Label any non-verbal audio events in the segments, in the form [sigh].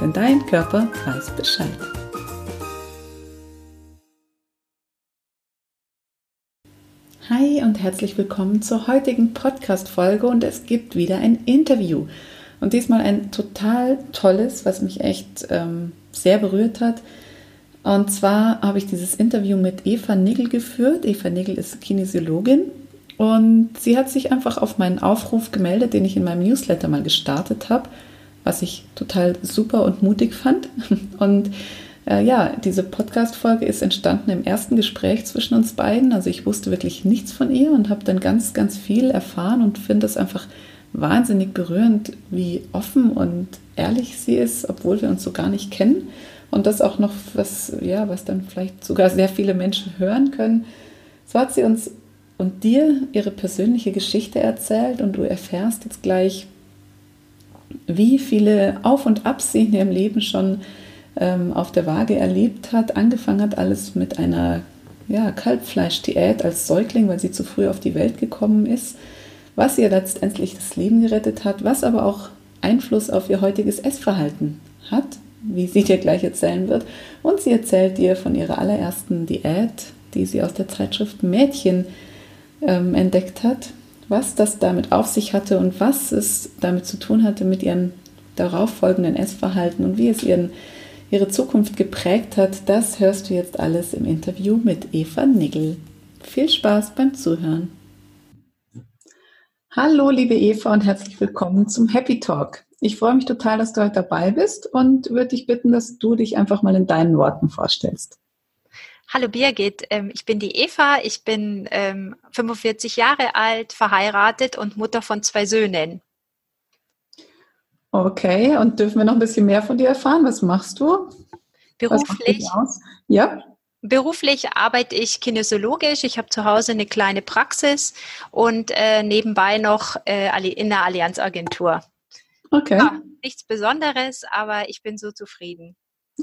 denn dein Körper weiß Bescheid. Hi und herzlich willkommen zur heutigen Podcast-Folge und es gibt wieder ein Interview. Und diesmal ein total tolles, was mich echt ähm, sehr berührt hat. Und zwar habe ich dieses Interview mit Eva Nigel geführt. Eva Nigel ist Kinesiologin und sie hat sich einfach auf meinen Aufruf gemeldet, den ich in meinem Newsletter mal gestartet habe, was ich total super und mutig fand. [laughs] Und äh, ja, diese Podcast-Folge ist entstanden im ersten Gespräch zwischen uns beiden. Also ich wusste wirklich nichts von ihr und habe dann ganz, ganz viel erfahren und finde es einfach wahnsinnig berührend, wie offen und ehrlich sie ist, obwohl wir uns so gar nicht kennen. Und das auch noch, was, ja, was dann vielleicht sogar sehr viele Menschen hören können. So hat sie uns und dir ihre persönliche Geschichte erzählt und du erfährst jetzt gleich, wie viele Auf und Abs sie in ihrem Leben schon ähm, auf der Waage erlebt hat. Angefangen hat alles mit einer ja, Kalbfleischdiät als Säugling, weil sie zu früh auf die Welt gekommen ist was ihr letztendlich das Leben gerettet hat, was aber auch Einfluss auf ihr heutiges Essverhalten hat, wie sie dir gleich erzählen wird. Und sie erzählt dir von ihrer allerersten Diät, die sie aus der Zeitschrift Mädchen ähm, entdeckt hat, was das damit auf sich hatte und was es damit zu tun hatte mit ihrem darauffolgenden Essverhalten und wie es ihren, ihre Zukunft geprägt hat. Das hörst du jetzt alles im Interview mit Eva Nigel. Viel Spaß beim Zuhören. Hallo, liebe Eva und herzlich willkommen zum Happy Talk. Ich freue mich total, dass du heute dabei bist und würde dich bitten, dass du dich einfach mal in deinen Worten vorstellst. Hallo Birgit, ähm, ich bin die Eva, ich bin 45 ähm, Jahre alt, verheiratet und Mutter von zwei Söhnen. Okay, und dürfen wir noch ein bisschen mehr von dir erfahren? Was machst du? Beruflich. Was ja. Beruflich arbeite ich kinesiologisch. Ich habe zu Hause eine kleine Praxis und äh, nebenbei noch äh, in der Allianzagentur. Okay. Ja, nichts Besonderes, aber ich bin so zufrieden.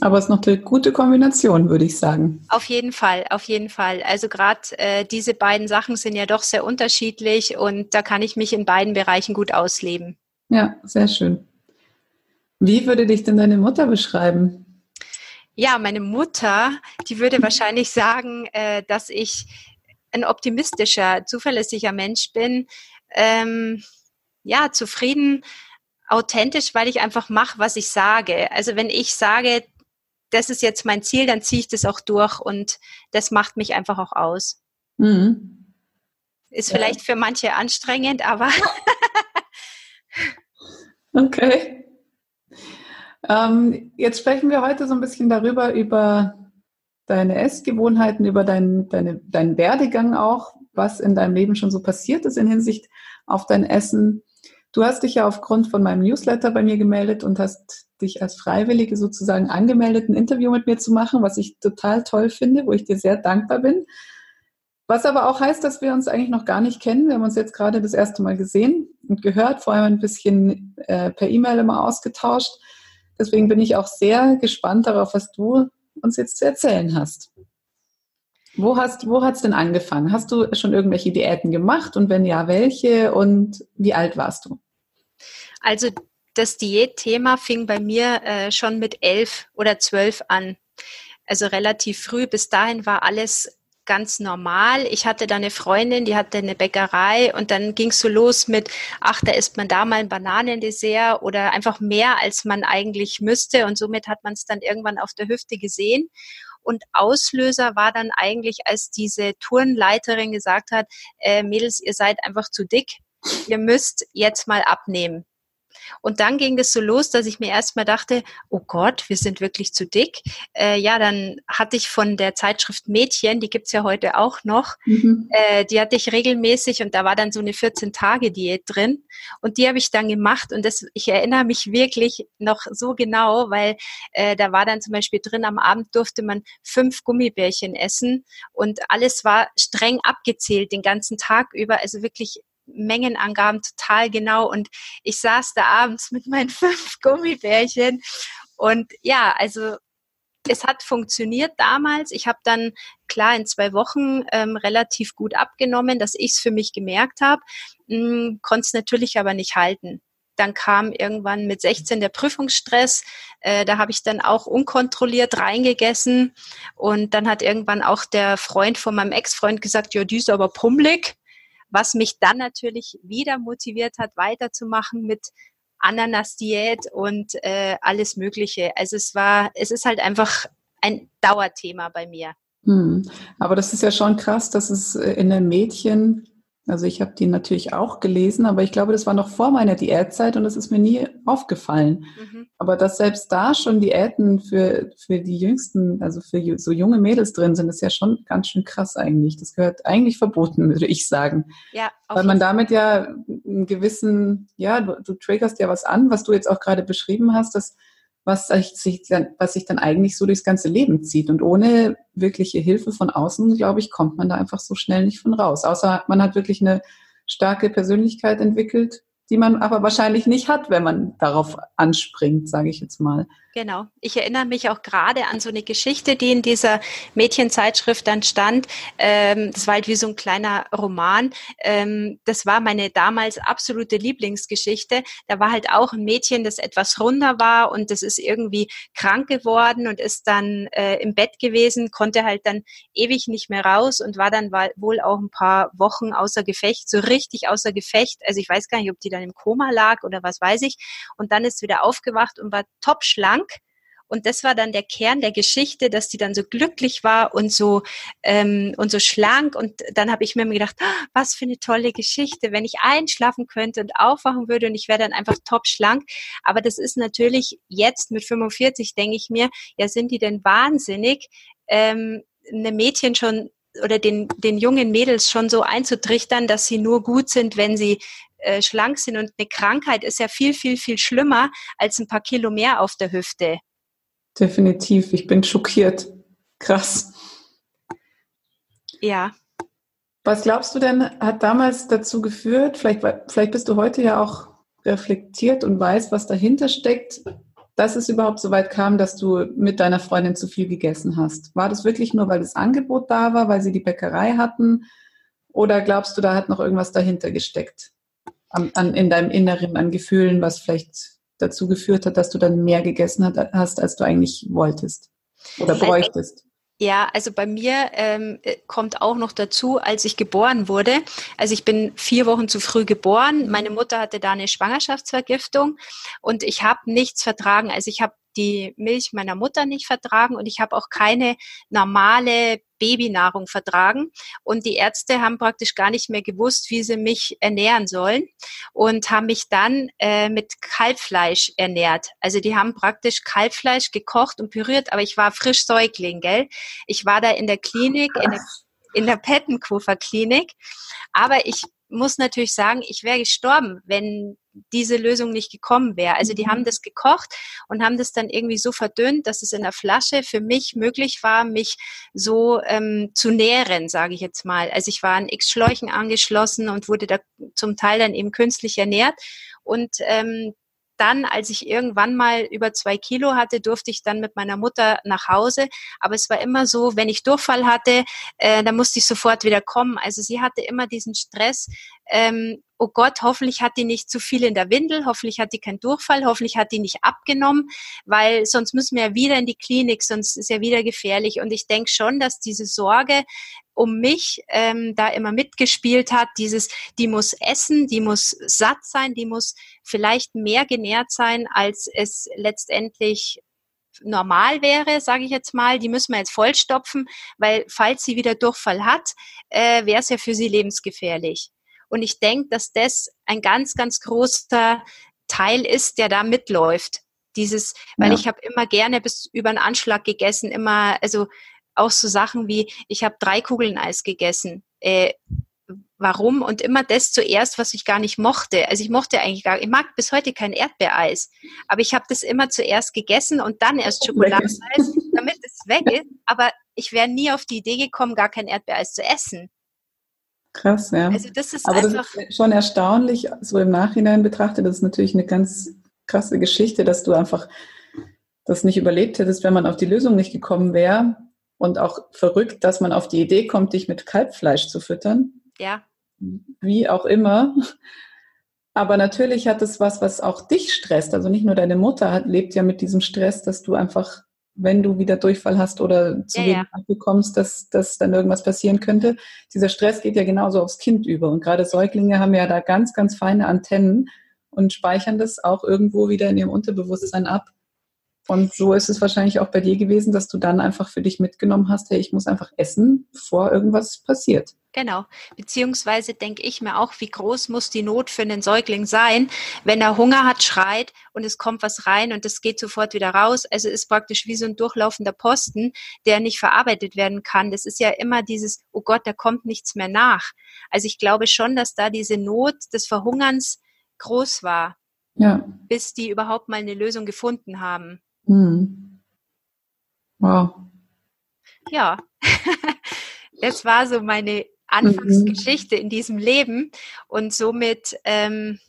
Aber es ist noch eine gute Kombination, würde ich sagen. Auf jeden Fall, auf jeden Fall. Also gerade äh, diese beiden Sachen sind ja doch sehr unterschiedlich und da kann ich mich in beiden Bereichen gut ausleben. Ja, sehr schön. Wie würde dich denn deine Mutter beschreiben? Ja, meine Mutter, die würde wahrscheinlich sagen, äh, dass ich ein optimistischer, zuverlässiger Mensch bin. Ähm, ja, zufrieden, authentisch, weil ich einfach mache, was ich sage. Also wenn ich sage, das ist jetzt mein Ziel, dann ziehe ich das auch durch und das macht mich einfach auch aus. Mhm. Ist ja. vielleicht für manche anstrengend, aber. [laughs] okay. Ähm, jetzt sprechen wir heute so ein bisschen darüber, über deine Essgewohnheiten, über deinen deine, deinen Werdegang auch, was in deinem Leben schon so passiert ist in Hinsicht auf dein Essen. Du hast dich ja aufgrund von meinem Newsletter bei mir gemeldet und hast dich als Freiwillige sozusagen angemeldet, ein Interview mit mir zu machen, was ich total toll finde, wo ich dir sehr dankbar bin. Was aber auch heißt, dass wir uns eigentlich noch gar nicht kennen. Wir haben uns jetzt gerade das erste Mal gesehen und gehört, vor allem ein bisschen äh, per E-Mail immer ausgetauscht. Deswegen bin ich auch sehr gespannt darauf, was du uns jetzt zu erzählen hast. Wo hast, wo hat's denn angefangen? Hast du schon irgendwelche Diäten gemacht und wenn ja, welche und wie alt warst du? Also das Diätthema fing bei mir äh, schon mit elf oder zwölf an. Also relativ früh. Bis dahin war alles ganz normal. Ich hatte da eine Freundin, die hatte eine Bäckerei und dann ging es so los mit, ach, da isst man da mal ein Bananendessert oder einfach mehr, als man eigentlich müsste und somit hat man es dann irgendwann auf der Hüfte gesehen. Und Auslöser war dann eigentlich, als diese Turnleiterin gesagt hat, äh, Mädels, ihr seid einfach zu dick, ihr müsst jetzt mal abnehmen. Und dann ging das so los, dass ich mir erstmal dachte, oh Gott, wir sind wirklich zu dick. Äh, ja, dann hatte ich von der Zeitschrift Mädchen, die gibt's ja heute auch noch, mhm. äh, die hatte ich regelmäßig und da war dann so eine 14-Tage-Diät drin. Und die habe ich dann gemacht und das, ich erinnere mich wirklich noch so genau, weil äh, da war dann zum Beispiel drin, am Abend durfte man fünf Gummibärchen essen und alles war streng abgezählt den ganzen Tag über, also wirklich Mengenangaben total genau. Und ich saß da abends mit meinen [laughs] fünf Gummibärchen. Und ja, also es hat funktioniert damals. Ich habe dann klar in zwei Wochen ähm, relativ gut abgenommen, dass ich es für mich gemerkt habe, hm, konnte es natürlich aber nicht halten. Dann kam irgendwann mit 16 der Prüfungsstress. Äh, da habe ich dann auch unkontrolliert reingegessen. Und dann hat irgendwann auch der Freund von meinem Ex-Freund gesagt, ja, die ist aber pummelig was mich dann natürlich wieder motiviert hat, weiterzumachen mit Ananas-Diät und äh, alles Mögliche. Also es war, es ist halt einfach ein Dauerthema bei mir. Hm. Aber das ist ja schon krass, dass es äh, in den Mädchen also ich habe die natürlich auch gelesen, aber ich glaube, das war noch vor meiner Diätzeit und das ist mir nie aufgefallen. Mhm. Aber dass selbst da schon Diäten für, für die Jüngsten, also für so junge Mädels drin sind, ist ja schon ganz schön krass eigentlich. Das gehört eigentlich verboten, [laughs] würde ich sagen. Ja, Weil man damit ja einen gewissen, ja, du, du triggerst ja was an, was du jetzt auch gerade beschrieben hast, dass was sich, dann, was sich dann eigentlich so durchs ganze Leben zieht. Und ohne wirkliche Hilfe von außen, glaube ich, kommt man da einfach so schnell nicht von raus. Außer man hat wirklich eine starke Persönlichkeit entwickelt, die man aber wahrscheinlich nicht hat, wenn man darauf anspringt, sage ich jetzt mal. Genau. Ich erinnere mich auch gerade an so eine Geschichte, die in dieser Mädchenzeitschrift dann stand. Ähm, das war halt wie so ein kleiner Roman. Ähm, das war meine damals absolute Lieblingsgeschichte. Da war halt auch ein Mädchen, das etwas runder war und das ist irgendwie krank geworden und ist dann äh, im Bett gewesen, konnte halt dann ewig nicht mehr raus und war dann wohl auch ein paar Wochen außer Gefecht, so richtig außer Gefecht. Also ich weiß gar nicht, ob die dann im Koma lag oder was weiß ich. Und dann ist wieder aufgewacht und war top schlank und das war dann der Kern der Geschichte, dass die dann so glücklich war und so ähm, und so schlank. Und dann habe ich mir gedacht, oh, was für eine tolle Geschichte, wenn ich einschlafen könnte und aufwachen würde und ich wäre dann einfach top schlank. Aber das ist natürlich jetzt mit 45, denke ich mir, ja, sind die denn wahnsinnig, ähm, eine Mädchen schon oder den, den jungen Mädels schon so einzutrichtern, dass sie nur gut sind, wenn sie äh, schlank sind. Und eine Krankheit ist ja viel, viel, viel schlimmer als ein paar Kilo mehr auf der Hüfte. Definitiv. Ich bin schockiert. Krass. Ja. Was glaubst du denn, hat damals dazu geführt, vielleicht, vielleicht bist du heute ja auch reflektiert und weißt, was dahinter steckt, dass es überhaupt so weit kam, dass du mit deiner Freundin zu viel gegessen hast? War das wirklich nur, weil das Angebot da war, weil sie die Bäckerei hatten? Oder glaubst du, da hat noch irgendwas dahinter gesteckt? An, an, in deinem Inneren, an Gefühlen, was vielleicht dazu geführt hat, dass du dann mehr gegessen hast, als du eigentlich wolltest oder bräuchtest? Ja, also bei mir ähm, kommt auch noch dazu, als ich geboren wurde. Also ich bin vier Wochen zu früh geboren. Meine Mutter hatte da eine Schwangerschaftsvergiftung und ich habe nichts vertragen. Also ich habe die Milch meiner Mutter nicht vertragen und ich habe auch keine normale Babynahrung vertragen. Und die Ärzte haben praktisch gar nicht mehr gewusst, wie sie mich ernähren sollen und haben mich dann äh, mit Kalbfleisch ernährt. Also die haben praktisch Kalbfleisch gekocht und püriert, aber ich war frisch Säugling, gell? Ich war da in der Klinik, in der, in der Pettenkofer Klinik. Aber ich muss natürlich sagen, ich wäre gestorben, wenn diese Lösung nicht gekommen wäre. Also die haben mhm. das gekocht und haben das dann irgendwie so verdünnt, dass es in der Flasche für mich möglich war, mich so ähm, zu nähren, sage ich jetzt mal. Also ich war an X Schläuchen angeschlossen und wurde da zum Teil dann eben künstlich ernährt. Und ähm, dann, als ich irgendwann mal über zwei Kilo hatte, durfte ich dann mit meiner Mutter nach Hause. Aber es war immer so, wenn ich Durchfall hatte, äh, dann musste ich sofort wieder kommen. Also sie hatte immer diesen Stress. Ähm, oh Gott, hoffentlich hat die nicht zu viel in der Windel, hoffentlich hat die keinen Durchfall, hoffentlich hat die nicht abgenommen, weil sonst müssen wir ja wieder in die Klinik, sonst ist ja wieder gefährlich. Und ich denke schon, dass diese Sorge um mich ähm, da immer mitgespielt hat. Dieses, die muss essen, die muss satt sein, die muss vielleicht mehr genährt sein, als es letztendlich normal wäre, sage ich jetzt mal, die müssen wir jetzt vollstopfen, weil falls sie wieder Durchfall hat, äh, wäre es ja für sie lebensgefährlich. Und ich denke, dass das ein ganz, ganz großer Teil ist, der da mitläuft. Dieses, weil ja. ich habe immer gerne bis über einen Anschlag gegessen, immer, also auch so Sachen wie, ich habe drei Kugeln Eis gegessen. Äh, warum? Und immer das zuerst, was ich gar nicht mochte. Also ich mochte eigentlich gar, ich mag bis heute kein Erdbeereis, aber ich habe das immer zuerst gegessen und dann erst Schokoladeneis, damit es weg ist. Aber ich wäre nie auf die Idee gekommen, gar kein Erdbeereis zu essen. Krass, ja. Also das ist aber einfach das ist schon erstaunlich, so im Nachhinein betrachtet. Das ist natürlich eine ganz krasse Geschichte, dass du einfach das nicht überlebt hättest, wenn man auf die Lösung nicht gekommen wäre. Und auch verrückt, dass man auf die Idee kommt, dich mit Kalbfleisch zu füttern. Ja. Wie auch immer. Aber natürlich hat es was, was auch dich stresst. Also nicht nur deine Mutter hat, lebt ja mit diesem Stress, dass du einfach, wenn du wieder Durchfall hast oder zu ja, wenig ja. bekommst, dass, dass dann irgendwas passieren könnte. Dieser Stress geht ja genauso aufs Kind über. Und gerade Säuglinge haben ja da ganz, ganz feine Antennen und speichern das auch irgendwo wieder in ihrem Unterbewusstsein ab. Und so ist es wahrscheinlich auch bei dir gewesen, dass du dann einfach für dich mitgenommen hast, hey, ich muss einfach essen, bevor irgendwas passiert. Genau. Beziehungsweise denke ich mir auch, wie groß muss die Not für einen Säugling sein, wenn er Hunger hat, schreit und es kommt was rein und es geht sofort wieder raus. Also ist praktisch wie so ein durchlaufender Posten, der nicht verarbeitet werden kann. Das ist ja immer dieses, oh Gott, da kommt nichts mehr nach. Also ich glaube schon, dass da diese Not des Verhungerns groß war. Ja. Bis die überhaupt mal eine Lösung gefunden haben. Hm. Wow. Ja. [laughs] das war so meine Anfangsgeschichte mhm. in diesem Leben und somit ähm,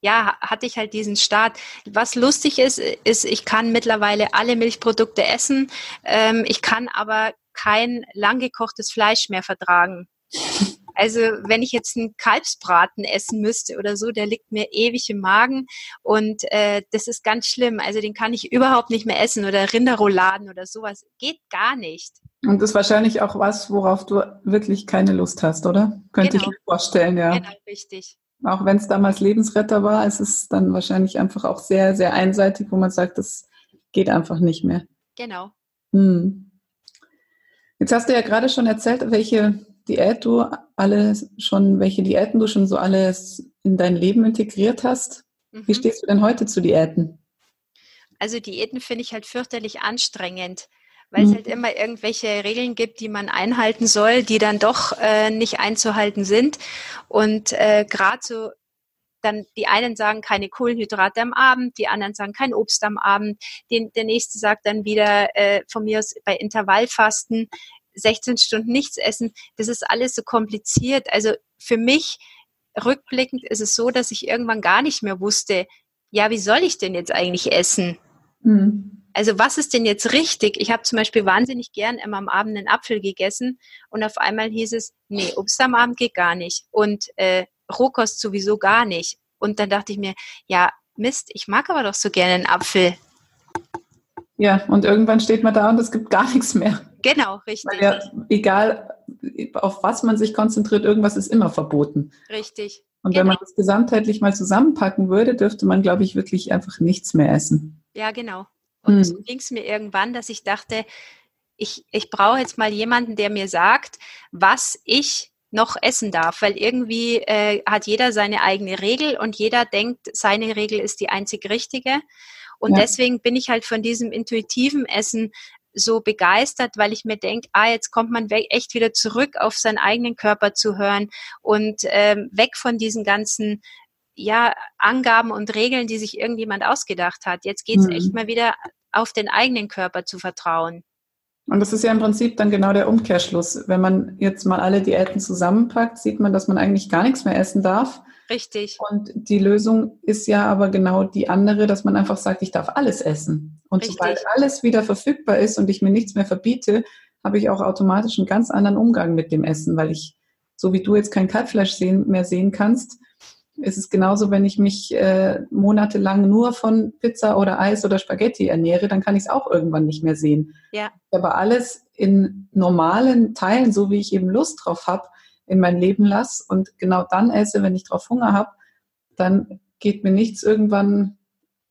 ja, hatte ich halt diesen Start. Was lustig ist, ist, ich kann mittlerweile alle Milchprodukte essen. Ähm, ich kann aber kein langgekochtes Fleisch mehr vertragen. Also wenn ich jetzt einen Kalbsbraten essen müsste oder so, der liegt mir ewig im Magen und äh, das ist ganz schlimm. Also den kann ich überhaupt nicht mehr essen oder Rinderrouladen oder sowas. Geht gar nicht. Und das ist wahrscheinlich auch was, worauf du wirklich keine Lust hast, oder? Könnte genau. ich mir vorstellen, ja. Genau, richtig. Auch wenn es damals Lebensretter war, ist es dann wahrscheinlich einfach auch sehr, sehr einseitig, wo man sagt, das geht einfach nicht mehr. Genau. Hm. Jetzt hast du ja gerade schon erzählt, welche Diät du alle schon, welche Diäten du schon so alles in dein Leben integriert hast. Mhm. Wie stehst du denn heute zu Diäten? Also Diäten finde ich halt fürchterlich anstrengend, weil mhm. es halt immer irgendwelche Regeln gibt, die man einhalten soll, die dann doch äh, nicht einzuhalten sind. Und äh, gerade so dann die einen sagen keine Kohlenhydrate am Abend, die anderen sagen kein Obst am Abend, den, der nächste sagt dann wieder äh, von mir aus bei Intervallfasten 16 Stunden nichts essen, das ist alles so kompliziert. Also für mich rückblickend ist es so, dass ich irgendwann gar nicht mehr wusste, ja, wie soll ich denn jetzt eigentlich essen? Mhm. Also was ist denn jetzt richtig? Ich habe zum Beispiel wahnsinnig gern immer am Abend einen Apfel gegessen und auf einmal hieß es, nee, Obst am Abend geht gar nicht und äh, Rohkost sowieso gar nicht. Und dann dachte ich mir, ja, Mist, ich mag aber doch so gerne einen Apfel. Ja, und irgendwann steht man da und es gibt gar nichts mehr. Genau, richtig. Ja, egal, auf was man sich konzentriert, irgendwas ist immer verboten. Richtig. Und genau. wenn man das gesamtheitlich mal zusammenpacken würde, dürfte man, glaube ich, wirklich einfach nichts mehr essen. Ja, genau. Und hm. so ging es mir irgendwann, dass ich dachte, ich, ich brauche jetzt mal jemanden, der mir sagt, was ich noch essen darf, weil irgendwie äh, hat jeder seine eigene Regel und jeder denkt, seine Regel ist die einzig richtige. Und ja. deswegen bin ich halt von diesem intuitiven Essen so begeistert, weil ich mir denke, ah, jetzt kommt man echt wieder zurück auf seinen eigenen Körper zu hören und ähm, weg von diesen ganzen ja, Angaben und Regeln, die sich irgendjemand ausgedacht hat. Jetzt geht es mhm. echt mal wieder auf den eigenen Körper zu vertrauen. Und das ist ja im Prinzip dann genau der Umkehrschluss. Wenn man jetzt mal alle Diäten zusammenpackt, sieht man, dass man eigentlich gar nichts mehr essen darf. Richtig. Und die Lösung ist ja aber genau die andere, dass man einfach sagt, ich darf alles essen. Und Richtig. sobald alles wieder verfügbar ist und ich mir nichts mehr verbiete, habe ich auch automatisch einen ganz anderen Umgang mit dem Essen, weil ich, so wie du jetzt kein Kalbfleisch sehen, mehr sehen kannst, ist es genauso, wenn ich mich äh, monatelang nur von Pizza oder Eis oder Spaghetti ernähre, dann kann ich es auch irgendwann nicht mehr sehen. Ja. Aber alles in normalen Teilen, so wie ich eben Lust drauf habe, in mein Leben lasse und genau dann esse, wenn ich drauf Hunger habe, dann geht mir nichts irgendwann,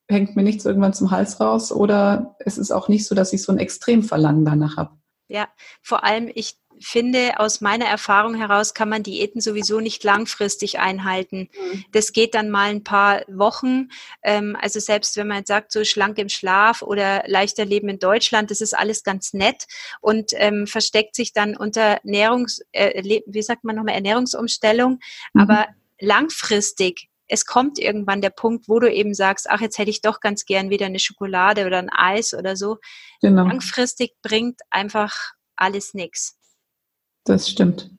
hängt mir nichts irgendwann zum Hals raus oder es ist auch nicht so, dass ich so ein Extremverlangen danach habe. Ja, vor allem ich finde, aus meiner Erfahrung heraus kann man Diäten sowieso nicht langfristig einhalten. Mhm. Das geht dann mal ein paar Wochen. Ähm, also selbst wenn man jetzt sagt, so schlank im Schlaf oder leichter Leben in Deutschland, das ist alles ganz nett und ähm, versteckt sich dann unter Ernährungs, äh, wie sagt man nochmal, Ernährungsumstellung. Mhm. Aber langfristig es kommt irgendwann der Punkt, wo du eben sagst, ach, jetzt hätte ich doch ganz gern wieder eine Schokolade oder ein Eis oder so. Genau. Langfristig bringt einfach alles nichts. Das stimmt.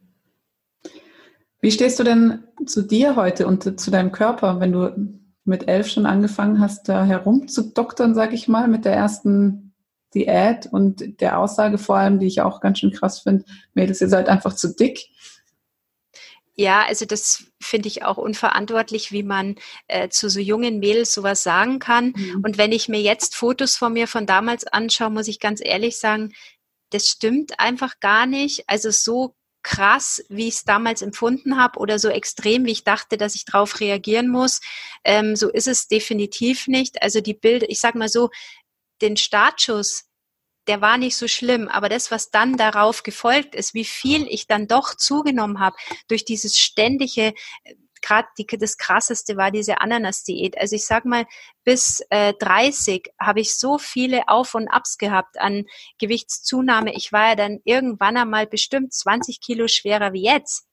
Wie stehst du denn zu dir heute und zu deinem Körper, wenn du mit elf schon angefangen hast, da herumzudoktern, sag ich mal, mit der ersten Diät und der Aussage vor allem, die ich auch ganz schön krass finde, Mädels, ihr seid einfach zu dick. Ja, also das finde ich auch unverantwortlich, wie man äh, zu so jungen Mädels sowas sagen kann. Mhm. Und wenn ich mir jetzt Fotos von mir von damals anschaue, muss ich ganz ehrlich sagen, das stimmt einfach gar nicht. Also so krass, wie ich es damals empfunden habe oder so extrem, wie ich dachte, dass ich darauf reagieren muss. Ähm, so ist es definitiv nicht. Also die Bilder, ich sag mal so, den Startschuss, der war nicht so schlimm, aber das, was dann darauf gefolgt ist, wie viel ich dann doch zugenommen habe durch dieses ständige, gerade das krasseste war diese Ananas-Diät. Also ich sag mal, bis äh, 30 habe ich so viele Auf und Abs gehabt an Gewichtszunahme. Ich war ja dann irgendwann einmal bestimmt 20 Kilo schwerer wie jetzt.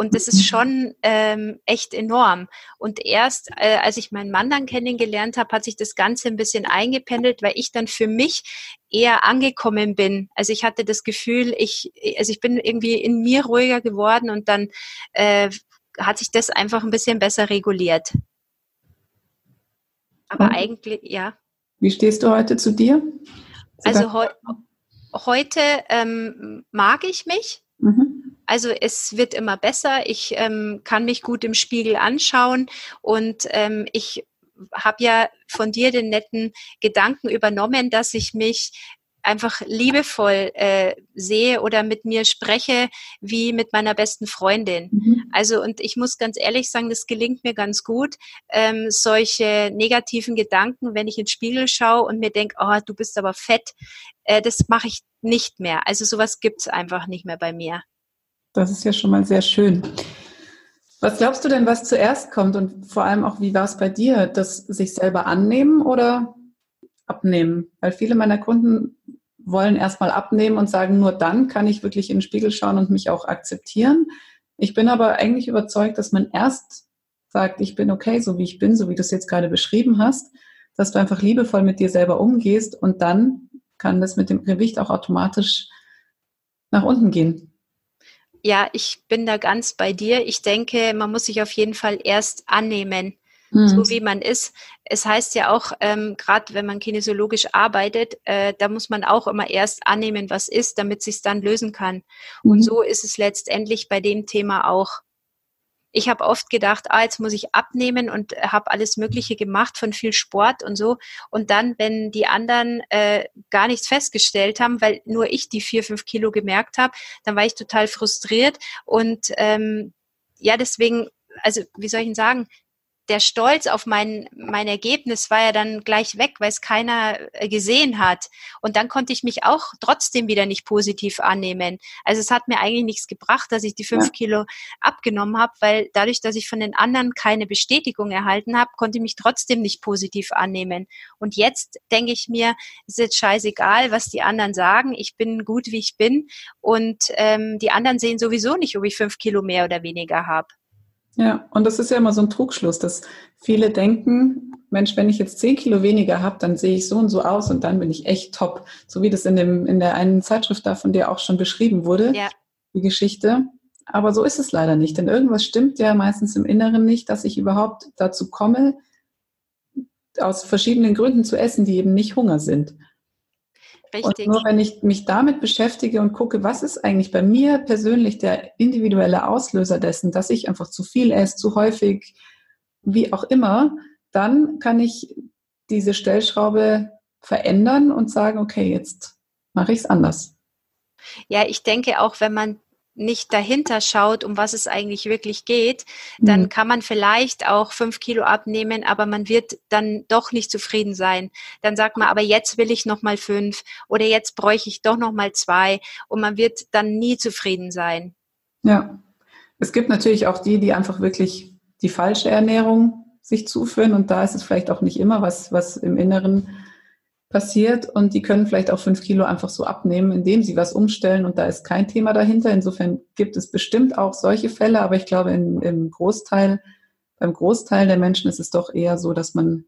Und das ist schon ähm, echt enorm. Und erst, äh, als ich meinen Mann dann kennengelernt habe, hat sich das Ganze ein bisschen eingependelt, weil ich dann für mich eher angekommen bin. Also ich hatte das Gefühl, ich, also ich bin irgendwie in mir ruhiger geworden und dann äh, hat sich das einfach ein bisschen besser reguliert. Aber und? eigentlich, ja. Wie stehst du heute zu dir? also heu heute ähm, mag ich mich. Mhm. Also es wird immer besser. Ich ähm, kann mich gut im Spiegel anschauen und ähm, ich habe ja von dir den netten Gedanken übernommen, dass ich mich einfach liebevoll äh, sehe oder mit mir spreche wie mit meiner besten Freundin. Mhm. Also und ich muss ganz ehrlich sagen, das gelingt mir ganz gut. Ähm, solche negativen Gedanken, wenn ich ins Spiegel schaue und mir denke, oh, du bist aber fett, äh, das mache ich nicht mehr. Also sowas gibt's einfach nicht mehr bei mir. Das ist ja schon mal sehr schön. Was glaubst du denn, was zuerst kommt und vor allem auch, wie war es bei dir, das sich selber annehmen oder abnehmen? Weil viele meiner Kunden wollen erstmal abnehmen und sagen, nur dann kann ich wirklich in den Spiegel schauen und mich auch akzeptieren. Ich bin aber eigentlich überzeugt, dass man erst sagt, ich bin okay, so wie ich bin, so wie du es jetzt gerade beschrieben hast, dass du einfach liebevoll mit dir selber umgehst und dann kann das mit dem Gewicht auch automatisch nach unten gehen. Ja, ich bin da ganz bei dir. Ich denke, man muss sich auf jeden Fall erst annehmen, mhm. so wie man ist. Es heißt ja auch, ähm, gerade wenn man kinesiologisch arbeitet, äh, da muss man auch immer erst annehmen, was ist, damit sich dann lösen kann. Mhm. Und so ist es letztendlich bei dem Thema auch ich habe oft gedacht, ah, jetzt muss ich abnehmen und habe alles Mögliche gemacht von viel Sport und so. Und dann, wenn die anderen äh, gar nichts festgestellt haben, weil nur ich die vier, fünf Kilo gemerkt habe, dann war ich total frustriert. Und ähm, ja, deswegen, also wie soll ich Ihnen sagen, der Stolz auf mein, mein Ergebnis war ja dann gleich weg, weil es keiner äh, gesehen hat. Und dann konnte ich mich auch trotzdem wieder nicht positiv annehmen. Also es hat mir eigentlich nichts gebracht, dass ich die fünf ja. Kilo abgenommen habe, weil dadurch, dass ich von den anderen keine Bestätigung erhalten habe, konnte ich mich trotzdem nicht positiv annehmen. Und jetzt denke ich mir, es ist jetzt scheißegal, was die anderen sagen. Ich bin gut, wie ich bin. Und ähm, die anderen sehen sowieso nicht, ob ich fünf Kilo mehr oder weniger habe. Ja, und das ist ja immer so ein Trugschluss, dass viele denken, Mensch, wenn ich jetzt zehn Kilo weniger habe, dann sehe ich so und so aus und dann bin ich echt top. So wie das in, dem, in der einen Zeitschrift da von dir auch schon beschrieben wurde, ja. die Geschichte. Aber so ist es leider nicht, denn irgendwas stimmt ja meistens im Inneren nicht, dass ich überhaupt dazu komme, aus verschiedenen Gründen zu essen, die eben nicht Hunger sind. Richtig. Und nur wenn ich mich damit beschäftige und gucke, was ist eigentlich bei mir persönlich der individuelle Auslöser dessen, dass ich einfach zu viel esse, zu häufig, wie auch immer, dann kann ich diese Stellschraube verändern und sagen, okay, jetzt mache ich es anders. Ja, ich denke auch, wenn man nicht dahinter schaut, um was es eigentlich wirklich geht, dann mhm. kann man vielleicht auch fünf Kilo abnehmen, aber man wird dann doch nicht zufrieden sein. Dann sagt man, aber jetzt will ich noch mal fünf oder jetzt bräuchte ich doch noch mal zwei und man wird dann nie zufrieden sein. Ja, es gibt natürlich auch die, die einfach wirklich die falsche Ernährung sich zuführen und da ist es vielleicht auch nicht immer was, was im Inneren passiert und die können vielleicht auch fünf Kilo einfach so abnehmen, indem sie was umstellen und da ist kein Thema dahinter. Insofern gibt es bestimmt auch solche Fälle, aber ich glaube, in, im Großteil, beim Großteil der Menschen ist es doch eher so, dass man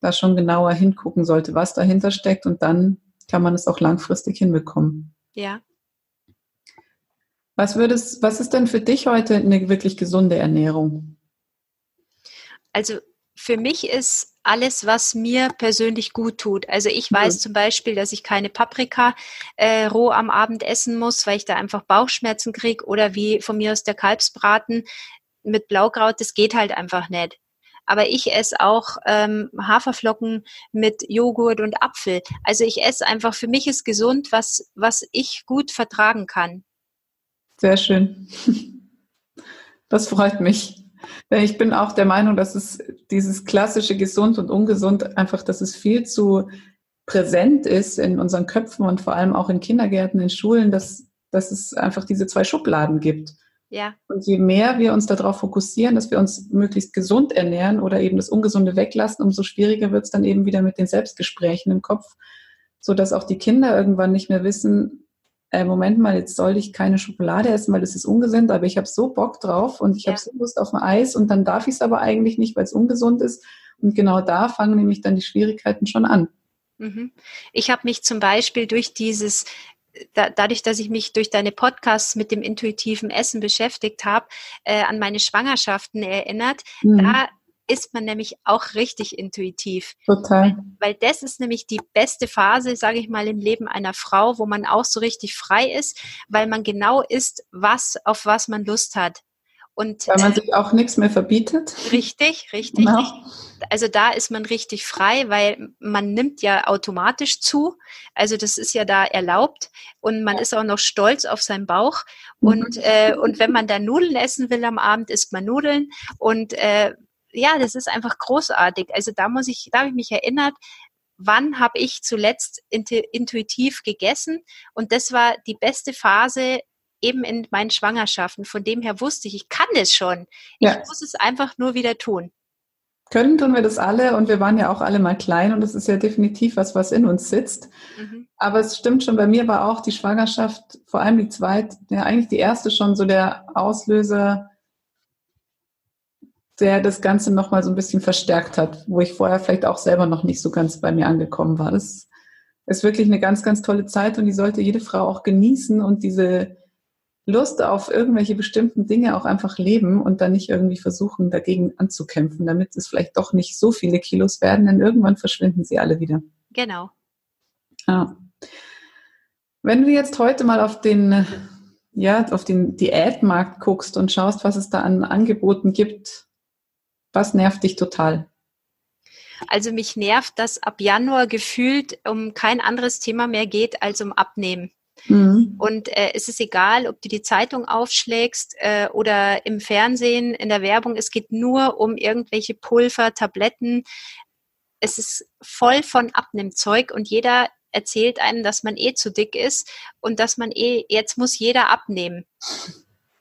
da schon genauer hingucken sollte, was dahinter steckt und dann kann man es auch langfristig hinbekommen. Ja. Was würdest, was ist denn für dich heute eine wirklich gesunde Ernährung? Also für mich ist alles, was mir persönlich gut tut. Also ich weiß mhm. zum Beispiel, dass ich keine Paprika äh, roh am Abend essen muss, weil ich da einfach Bauchschmerzen kriege oder wie von mir aus der Kalbsbraten mit Blaukraut, das geht halt einfach nicht. Aber ich esse auch ähm, Haferflocken mit Joghurt und Apfel. Also ich esse einfach, für mich ist gesund, was, was ich gut vertragen kann. Sehr schön. [laughs] Das freut mich. Ich bin auch der Meinung, dass es dieses klassische gesund und ungesund einfach, dass es viel zu präsent ist in unseren Köpfen und vor allem auch in Kindergärten, in Schulen, dass, dass es einfach diese zwei Schubladen gibt. Ja. Und je mehr wir uns darauf fokussieren, dass wir uns möglichst gesund ernähren oder eben das Ungesunde weglassen, umso schwieriger wird es dann eben wieder mit den Selbstgesprächen im Kopf, so dass auch die Kinder irgendwann nicht mehr wissen, äh, Moment mal, jetzt soll ich keine Schokolade essen, weil das ist ungesund, aber ich habe so Bock drauf und ich ja. habe so Lust auf ein Eis und dann darf ich es aber eigentlich nicht, weil es ungesund ist. Und genau da fangen nämlich dann die Schwierigkeiten schon an. Mhm. Ich habe mich zum Beispiel durch dieses da, dadurch, dass ich mich durch deine Podcasts mit dem intuitiven Essen beschäftigt habe, äh, an meine Schwangerschaften erinnert. Mhm. Da ist man nämlich auch richtig intuitiv. Total. Weil, weil das ist nämlich die beste Phase, sage ich mal, im Leben einer Frau, wo man auch so richtig frei ist, weil man genau ist, was, auf was man Lust hat. Und, weil man sich auch nichts mehr verbietet. Richtig, richtig. Genau. Also da ist man richtig frei, weil man nimmt ja automatisch zu. Also das ist ja da erlaubt und man ist auch noch stolz auf seinen Bauch. Und, mhm. äh, und wenn man dann Nudeln essen will am Abend, isst man Nudeln. Und äh, ja, das ist einfach großartig. Also da muss ich, da habe ich mich erinnert, wann habe ich zuletzt intuitiv gegessen? Und das war die beste Phase eben in meinen Schwangerschaften. Von dem her wusste ich, ich kann es schon. Ja. Ich muss es einfach nur wieder tun. Können tun wir das alle und wir waren ja auch alle mal klein und das ist ja definitiv was, was in uns sitzt. Mhm. Aber es stimmt schon, bei mir war auch die Schwangerschaft, vor allem die zweite, ja eigentlich die erste schon so der Auslöser, der das Ganze nochmal so ein bisschen verstärkt hat, wo ich vorher vielleicht auch selber noch nicht so ganz bei mir angekommen war. Das ist wirklich eine ganz, ganz tolle Zeit und die sollte jede Frau auch genießen und diese Lust auf irgendwelche bestimmten Dinge auch einfach leben und dann nicht irgendwie versuchen, dagegen anzukämpfen, damit es vielleicht doch nicht so viele Kilos werden, denn irgendwann verschwinden sie alle wieder. Genau. Ja. Wenn du jetzt heute mal auf den, ja, auf den Diätmarkt guckst und schaust, was es da an Angeboten gibt, was nervt dich total? Also mich nervt, dass ab Januar gefühlt um kein anderes Thema mehr geht als um Abnehmen. Mhm. Und äh, es ist egal, ob du die Zeitung aufschlägst äh, oder im Fernsehen, in der Werbung, es geht nur um irgendwelche Pulver, Tabletten. Es ist voll von Abnehmzeug und jeder erzählt einem, dass man eh zu dick ist und dass man eh, jetzt muss jeder abnehmen.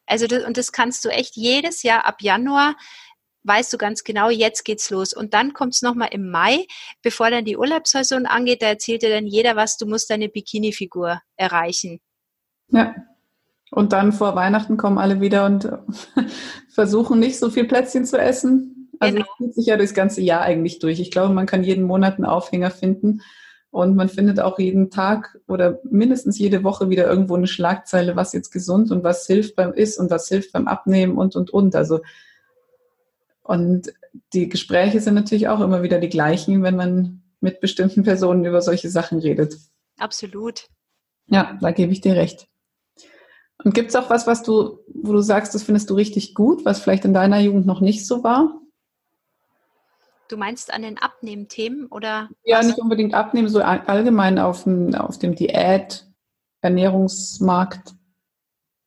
Also das, und das kannst du echt jedes Jahr ab Januar weißt du ganz genau, jetzt geht's los. Und dann kommt es nochmal im Mai, bevor dann die Urlaubssaison angeht, da erzählt dir dann jeder was, du musst deine Bikini-Figur erreichen. Ja. Und dann vor Weihnachten kommen alle wieder und [laughs] versuchen nicht so viel Plätzchen zu essen. Also genau. zieht sich ja das ganze Jahr eigentlich durch. Ich glaube, man kann jeden Monat einen Aufhänger finden. Und man findet auch jeden Tag oder mindestens jede Woche wieder irgendwo eine Schlagzeile, was jetzt gesund und was hilft beim Ist und was hilft beim Abnehmen und, und, und. Also und die Gespräche sind natürlich auch immer wieder die gleichen, wenn man mit bestimmten Personen über solche Sachen redet. Absolut. Ja, da gebe ich dir recht. Und gibt es auch was, was du, wo du sagst, das findest du richtig gut, was vielleicht in deiner Jugend noch nicht so war? Du meinst an den Abnehmthemen oder? Ja, nicht unbedingt abnehmen, so allgemein auf dem, auf dem Diät, Ernährungsmarkt.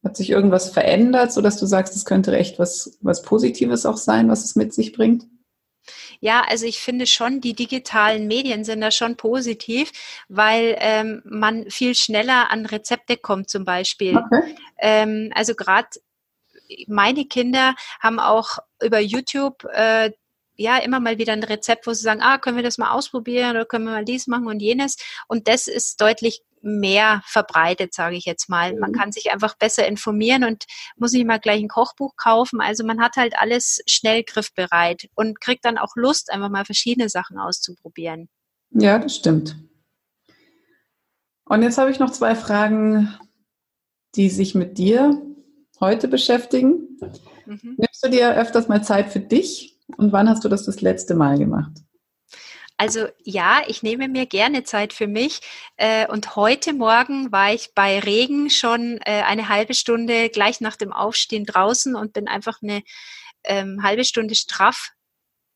Hat sich irgendwas verändert, sodass du sagst, es könnte echt was, was Positives auch sein, was es mit sich bringt? Ja, also ich finde schon, die digitalen Medien sind da schon positiv, weil ähm, man viel schneller an Rezepte kommt zum Beispiel. Okay. Ähm, also gerade meine Kinder haben auch über YouTube äh, ja immer mal wieder ein Rezept, wo sie sagen, ah, können wir das mal ausprobieren oder können wir mal dies machen und jenes. Und das ist deutlich mehr verbreitet, sage ich jetzt mal. Man mhm. kann sich einfach besser informieren und muss nicht mal gleich ein Kochbuch kaufen. Also man hat halt alles schnell griffbereit und kriegt dann auch Lust, einfach mal verschiedene Sachen auszuprobieren. Ja, das stimmt. Und jetzt habe ich noch zwei Fragen, die sich mit dir heute beschäftigen. Mhm. Nimmst du dir öfters mal Zeit für dich und wann hast du das das letzte Mal gemacht? Also ja, ich nehme mir gerne Zeit für mich. Äh, und heute Morgen war ich bei Regen schon äh, eine halbe Stunde gleich nach dem Aufstehen draußen und bin einfach eine ähm, halbe Stunde straff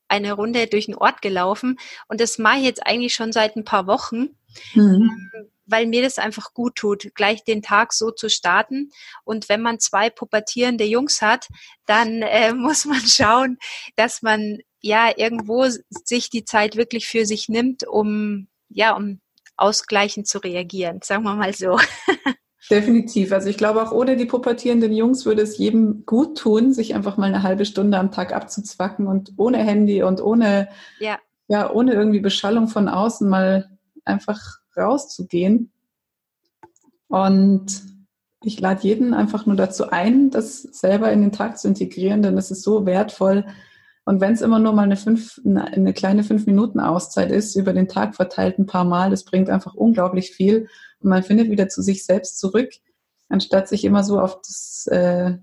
eine Runde durch den Ort gelaufen. Und das mache ich jetzt eigentlich schon seit ein paar Wochen. Mhm. Ähm, weil mir das einfach gut tut, gleich den Tag so zu starten. Und wenn man zwei pubertierende Jungs hat, dann äh, [laughs] muss man schauen, dass man ja irgendwo sich die Zeit wirklich für sich nimmt, um ja, um ausgleichend zu reagieren, sagen wir mal so. [laughs] Definitiv. Also ich glaube, auch ohne die pubertierenden Jungs würde es jedem gut tun, sich einfach mal eine halbe Stunde am Tag abzuzwacken und ohne Handy und ohne, ja. ja, ohne irgendwie Beschallung von außen mal einfach rauszugehen. Und ich lade jeden einfach nur dazu ein, das selber in den Tag zu integrieren, denn es ist so wertvoll, und wenn es immer nur mal eine, fünf, eine kleine fünf Minuten Auszeit ist, über den Tag verteilt ein paar Mal, das bringt einfach unglaublich viel. Man findet wieder zu sich selbst zurück, anstatt sich immer so auf das, äh,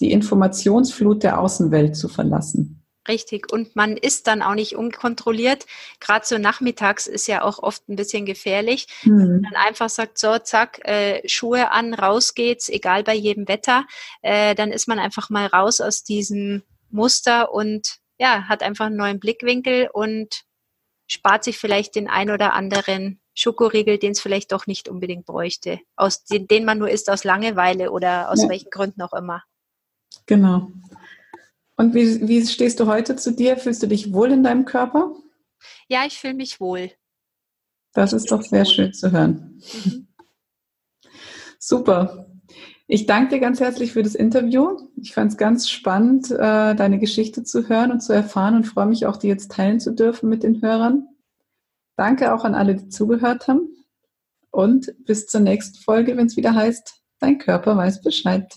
die Informationsflut der Außenwelt zu verlassen. Richtig. Und man ist dann auch nicht unkontrolliert. Gerade so nachmittags ist ja auch oft ein bisschen gefährlich. Mhm. Wenn man einfach sagt, so, zack, äh, Schuhe an, raus geht's, egal bei jedem Wetter, äh, dann ist man einfach mal raus aus diesem Muster und ja, hat einfach einen neuen Blickwinkel und spart sich vielleicht den ein oder anderen Schokoriegel, den es vielleicht doch nicht unbedingt bräuchte, aus den, den man nur isst aus Langeweile oder aus ja. welchen Gründen auch immer. Genau. Und wie, wie stehst du heute zu dir? Fühlst du dich wohl in deinem Körper? Ja, ich fühle mich wohl. Das ist doch sehr schön zu hören. Mhm. Super. Ich danke dir ganz herzlich für das Interview. Ich fand es ganz spannend, äh, deine Geschichte zu hören und zu erfahren und freue mich auch, die jetzt teilen zu dürfen mit den Hörern. Danke auch an alle, die zugehört haben. Und bis zur nächsten Folge, wenn es wieder heißt, dein Körper weiß Bescheid.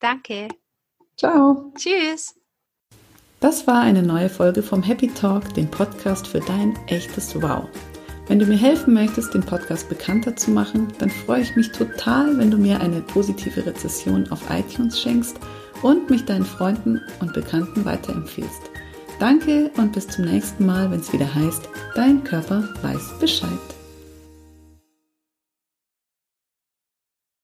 Danke. Ciao. Tschüss. Das war eine neue Folge vom Happy Talk, dem Podcast für dein echtes Wow. Wenn du mir helfen möchtest, den Podcast bekannter zu machen, dann freue ich mich total, wenn du mir eine positive Rezession auf iTunes schenkst und mich deinen Freunden und Bekannten weiterempfiehlst. Danke und bis zum nächsten Mal, wenn es wieder heißt, dein Körper weiß Bescheid.